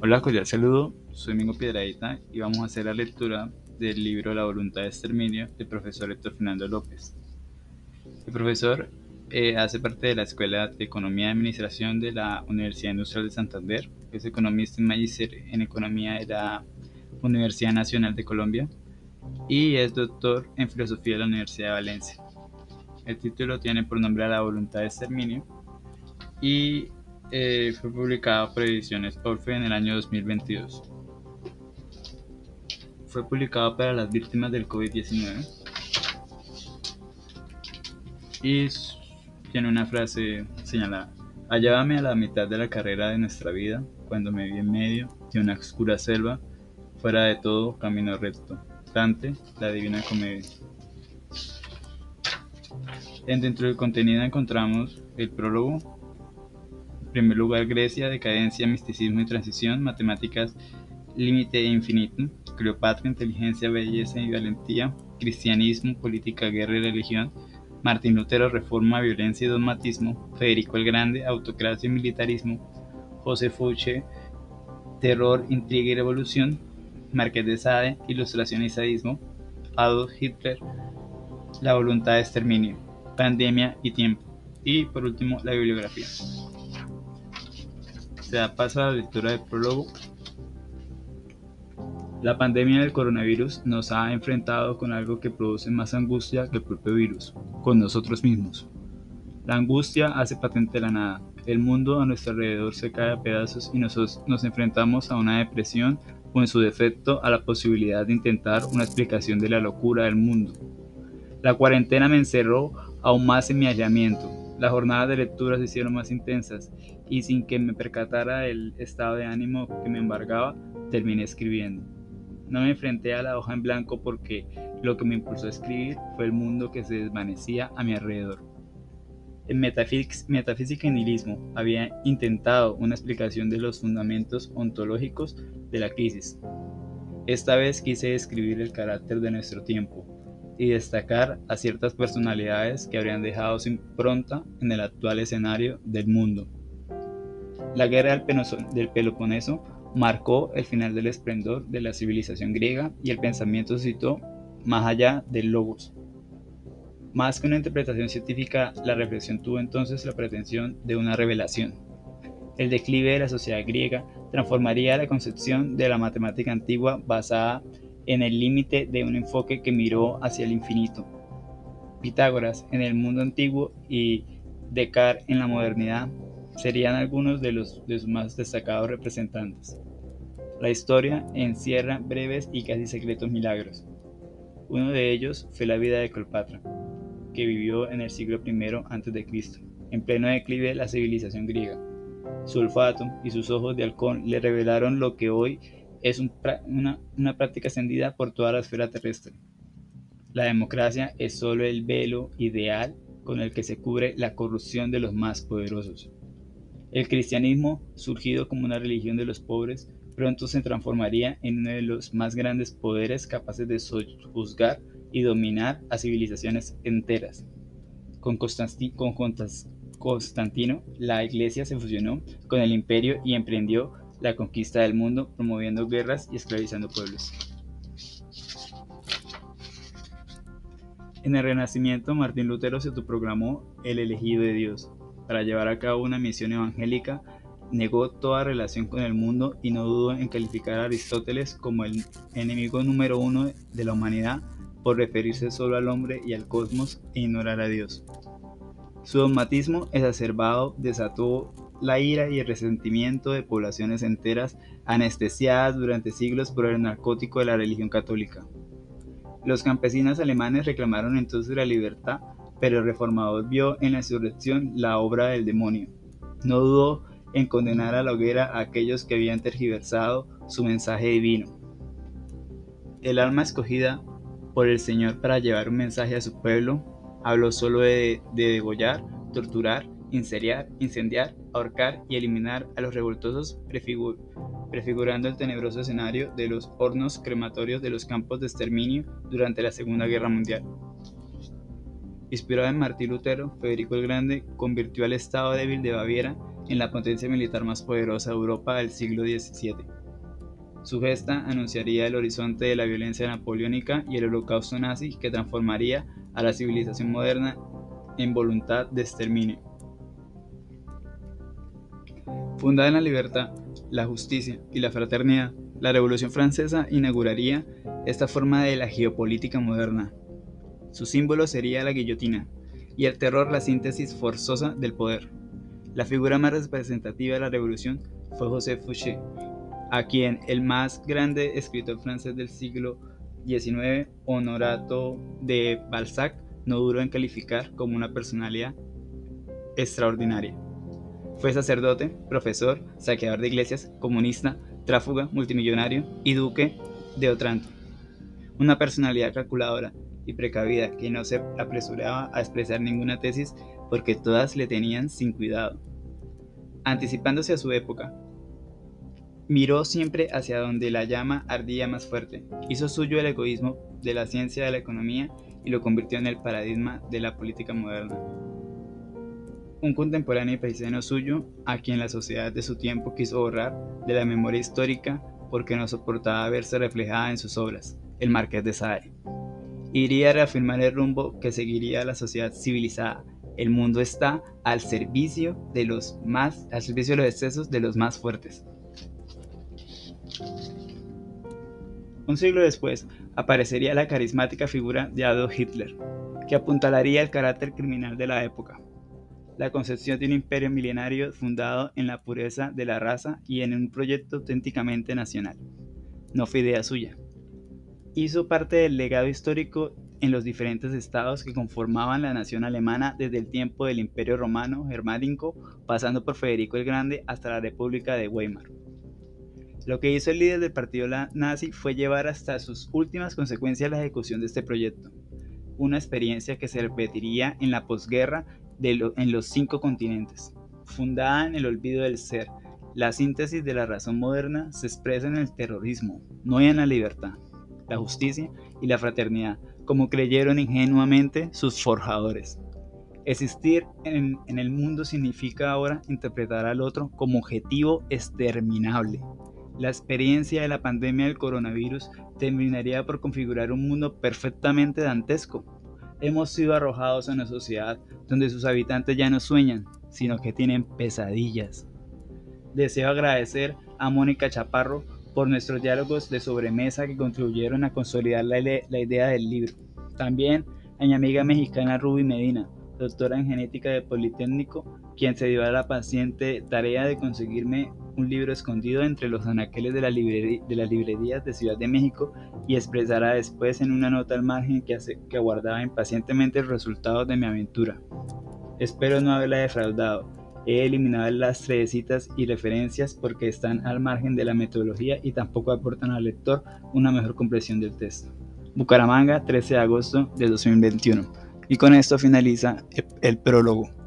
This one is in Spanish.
Hola, cordial saludo. Soy Mingo Piedradita y vamos a hacer la lectura del libro La voluntad de exterminio del profesor Héctor Fernando López. El profesor eh, hace parte de la Escuela de Economía y Administración de la Universidad Industrial de Santander, es economista y magíster en Economía de la Universidad Nacional de Colombia y es doctor en Filosofía de la Universidad de Valencia. El título tiene por nombre La voluntad de exterminio y eh, fue publicado por Ediciones Orfe en el año 2022. Fue publicado para las víctimas del COVID-19 y tiene una frase señalada. Hallábame a la mitad de la carrera de nuestra vida, cuando me vi en medio de una oscura selva, fuera de todo camino recto. Dante, la Divina Comedia. Dentro del contenido encontramos el prólogo, primer lugar, Grecia, decadencia, misticismo y transición, matemáticas, límite e infinito, Cleopatra, inteligencia, belleza y valentía, cristianismo, política, guerra y religión, Martín Lutero, reforma, violencia y dogmatismo, Federico el Grande, autocracia y militarismo, José Fouché, terror, intriga y revolución, Marqués de Sade, ilustración y sadismo, Adolf Hitler, la voluntad de exterminio, pandemia y tiempo, y por último la bibliografía. Se da paso a la lectura del prólogo. La pandemia del coronavirus nos ha enfrentado con algo que produce más angustia que el propio virus, con nosotros mismos. La angustia hace patente la nada. El mundo a nuestro alrededor se cae a pedazos y nosotros nos enfrentamos a una depresión o en su defecto a la posibilidad de intentar una explicación de la locura del mundo. La cuarentena me encerró aún más en mi aislamiento. Las jornadas de lectura se hicieron más intensas y sin que me percatara del estado de ánimo que me embargaba, terminé escribiendo. No me enfrenté a la hoja en blanco porque lo que me impulsó a escribir fue el mundo que se desvanecía a mi alrededor. En Metafísica y Nihilismo había intentado una explicación de los fundamentos ontológicos de la crisis. Esta vez quise describir el carácter de nuestro tiempo y destacar a ciertas personalidades que habrían dejado su impronta en el actual escenario del mundo. La guerra del Peloponeso marcó el final del esplendor de la civilización griega y el pensamiento se citó más allá del logos. Más que una interpretación científica, la reflexión tuvo entonces la pretensión de una revelación. El declive de la sociedad griega transformaría la concepción de la matemática antigua basada en el límite de un enfoque que miró hacia el infinito. Pitágoras en el mundo antiguo y Descartes en la modernidad serían algunos de los, sus más destacados representantes. La historia encierra breves y casi secretos milagros. Uno de ellos fue la vida de Cleopatra, que vivió en el siglo I a.C., en pleno declive de la civilización griega. Su olfato y sus ojos de halcón le revelaron lo que hoy es una, una práctica extendida por toda la esfera terrestre. La democracia es solo el velo ideal con el que se cubre la corrupción de los más poderosos. El cristianismo, surgido como una religión de los pobres, pronto se transformaría en uno de los más grandes poderes capaces de juzgar y dominar a civilizaciones enteras. Con, Constantino, la iglesia se fusionó con el imperio y emprendió la conquista del mundo, promoviendo guerras y esclavizando pueblos. En el Renacimiento, Martín Lutero se autoproclamó el elegido de Dios para llevar a cabo una misión evangélica negó toda relación con el mundo y no dudó en calificar a Aristóteles como el enemigo número uno de la humanidad por referirse solo al hombre y al cosmos e ignorar a Dios. Su dogmatismo exacerbado desató la ira y el resentimiento de poblaciones enteras anestesiadas durante siglos por el narcótico de la religión católica. Los campesinos alemanes reclamaron entonces la libertad, pero el reformador vio en la insurrección la obra del demonio. No dudó en condenar a la hoguera a aquellos que habían tergiversado su mensaje divino. El alma escogida por el Señor para llevar un mensaje a su pueblo habló solo de, degollar, torturar, incendiar, incendiar, ahorcar y eliminar a los revoltosos, prefigurando el tenebroso escenario de los hornos crematorios de los campos de exterminio durante la Segunda Guerra Mundial. Inspirado en Martín Lutero, Federico el Grande convirtió al Estado débil de Baviera en la potencia militar más poderosa de Europa del siglo XVII. Su gesta anunciaría el horizonte de la violencia napoleónica y el holocausto nazi que transformaría a la civilización moderna en voluntad de exterminio. Fundada en la libertad, la justicia y la fraternidad, la Revolución Francesa inauguraría esta forma de la geopolítica moderna. Su símbolo sería la guillotina y el terror la síntesis forzosa del poder. La figura más representativa de la revolución fue José Fouché, a quien el más grande escritor francés del siglo XIX, Honorato de Balzac, no duró en calificar como una personalidad extraordinaria. Fue sacerdote, profesor, saqueador de iglesias, comunista, tráfuga, multimillonario y duque de Otranto. Una personalidad calculadora y precavida que no se apresuraba a expresar ninguna tesis porque todas le tenían sin cuidado. Anticipándose a su época, miró siempre hacia donde la llama ardía más fuerte, hizo suyo el egoísmo de la ciencia de la economía y lo convirtió en el paradigma de la política moderna. Un contemporáneo y paisano suyo, a quien la sociedad de su tiempo quiso borrar de la memoria histórica porque no soportaba verse reflejada en sus obras, el Marqués de Sade. Iría a reafirmar el rumbo que seguiría la sociedad civilizada. El mundo está al servicio de los más, al servicio de los excesos de los más fuertes. Un siglo después, aparecería la carismática figura de Adolf Hitler, que apuntalaría el carácter criminal de la época. La concepción de un imperio milenario fundado en la pureza de la raza y en un proyecto auténticamente nacional. No fue idea suya. Hizo parte del legado histórico en los diferentes estados que conformaban la nación alemana desde el tiempo del Imperio Romano Germánico, pasando por Federico el Grande hasta la República de Weimar. Lo que hizo el líder del partido nazi fue llevar hasta sus últimas consecuencias la ejecución de este proyecto, una experiencia que se repetiría en la posguerra en los cinco continentes. Fundada en el olvido del ser, la síntesis de la razón moderna se expresa en el terrorismo, no en la libertad, la justicia y la fraternidad, como creyeron ingenuamente sus forjadores. Existir en, el mundo significa ahora interpretar al otro como objetivo exterminable, la experiencia de la pandemia del coronavirus terminaría por configurar un mundo perfectamente dantesco. Hemos sido arrojados a una sociedad donde sus habitantes ya no sueñan, sino que tienen pesadillas. Deseo agradecer a Mónica Chaparro por nuestros diálogos de sobremesa que contribuyeron a consolidar la, la idea del libro. También a mi amiga mexicana Ruby Medina, doctora en genética de Politécnico, quien se dio a la paciente tarea de conseguirme un libro escondido entre los anaqueles de, la de las librerías de Ciudad de México y expresará después en una nota al margen que, que aguardaba impacientemente el resultado de mi aventura. Espero no haberla defraudado. He eliminado las citas y referencias porque están al margen de la metodología y tampoco aportan al lector una mejor comprensión del texto. Bucaramanga, 13 de agosto de 2021. Y con esto finaliza el prólogo.